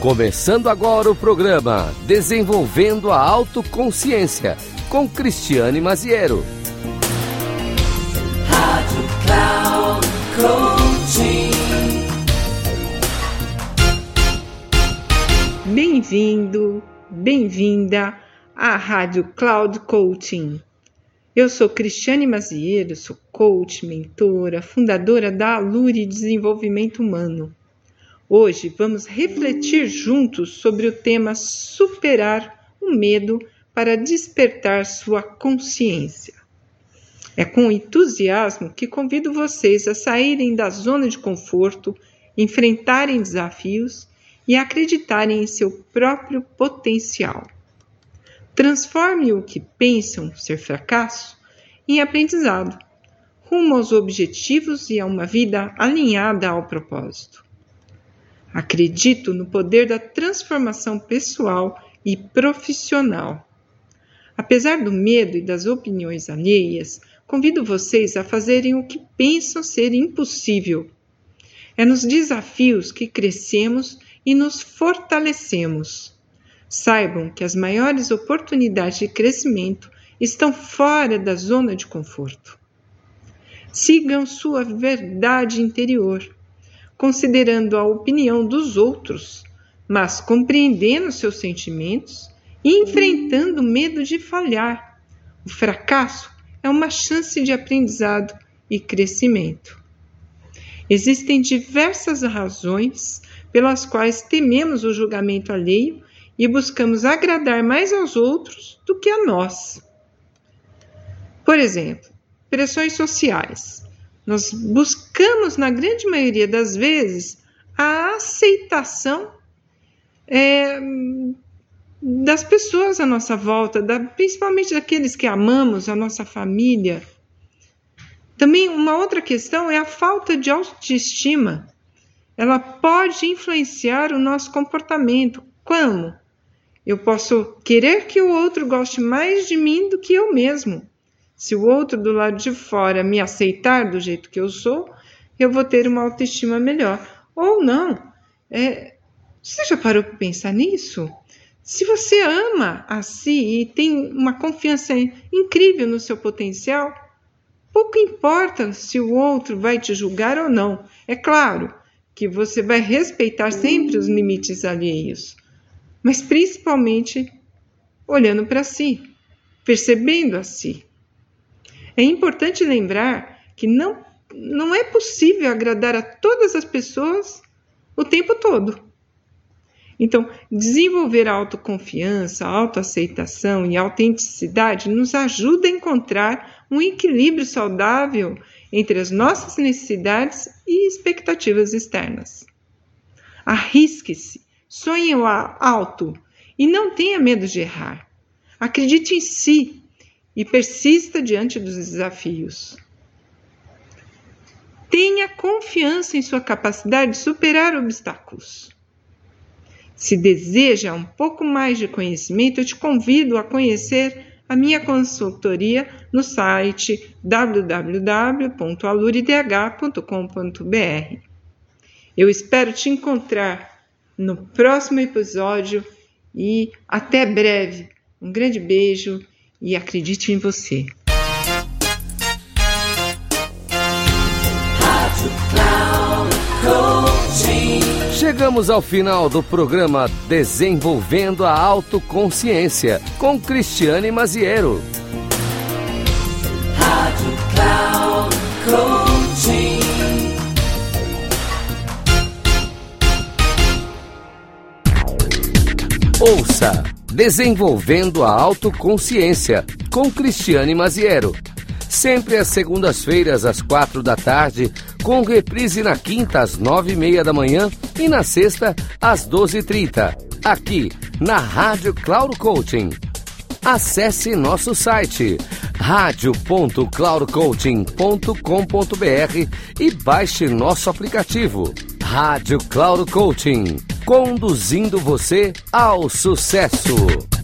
Começando agora o programa Desenvolvendo a Autoconsciência com Cristiane Maziero. Rádio Cloud. Bem-vindo, bem-vinda à Rádio Cloud Coaching. Eu sou Cristiane Maziero, sou coach, mentora, fundadora da Alure Desenvolvimento Humano Hoje vamos refletir juntos sobre o tema superar o medo para despertar sua consciência. É com entusiasmo que convido vocês a saírem da zona de conforto, enfrentarem desafios e acreditarem em seu próprio potencial. Transforme o que pensam ser fracasso em aprendizado, rumo aos objetivos e a uma vida alinhada ao propósito. Acredito no poder da transformação pessoal e profissional. Apesar do medo e das opiniões alheias, convido vocês a fazerem o que pensam ser impossível. É nos desafios que crescemos e nos fortalecemos. Saibam que as maiores oportunidades de crescimento estão fora da zona de conforto. Sigam sua verdade interior considerando a opinião dos outros, mas compreendendo seus sentimentos e enfrentando o medo de falhar. O fracasso é uma chance de aprendizado e crescimento. Existem diversas razões pelas quais tememos o julgamento alheio e buscamos agradar mais aos outros do que a nós. Por exemplo, pressões sociais. Nós buscamos, na grande maioria das vezes, a aceitação é, das pessoas à nossa volta, da, principalmente daqueles que amamos, a nossa família. Também uma outra questão é a falta de autoestima. Ela pode influenciar o nosso comportamento. Como? Eu posso querer que o outro goste mais de mim do que eu mesmo. Se o outro do lado de fora me aceitar do jeito que eu sou, eu vou ter uma autoestima melhor. Ou não. É, você já parou para pensar nisso? Se você ama a si e tem uma confiança incrível no seu potencial, pouco importa se o outro vai te julgar ou não. É claro que você vai respeitar sempre os limites alheios, mas principalmente olhando para si, percebendo a si. É importante lembrar que não, não é possível agradar a todas as pessoas o tempo todo. Então, desenvolver a autoconfiança, a autoaceitação e a autenticidade nos ajuda a encontrar um equilíbrio saudável entre as nossas necessidades e expectativas externas. Arrisque-se, sonhe alto e não tenha medo de errar. Acredite em si e persista diante dos desafios. Tenha confiança em sua capacidade de superar obstáculos. Se deseja um pouco mais de conhecimento, eu te convido a conhecer a minha consultoria no site www.aluridh.com.br. Eu espero te encontrar no próximo episódio e até breve. Um grande beijo e acredite em você. Chegamos ao final do programa Desenvolvendo a Autoconsciência com Cristiane Maziero. Rádio Cloud. Ouça Desenvolvendo a Autoconsciência, com Cristiane Maziero. Sempre às segundas-feiras, às quatro da tarde, com reprise na quinta, às nove e meia da manhã e na sexta, às doze e trinta, aqui na Rádio Cloud Coaching. Acesse nosso site radio.cloudcoaching.com.br e baixe nosso aplicativo. Rádio Cloud Coaching conduzindo você ao sucesso.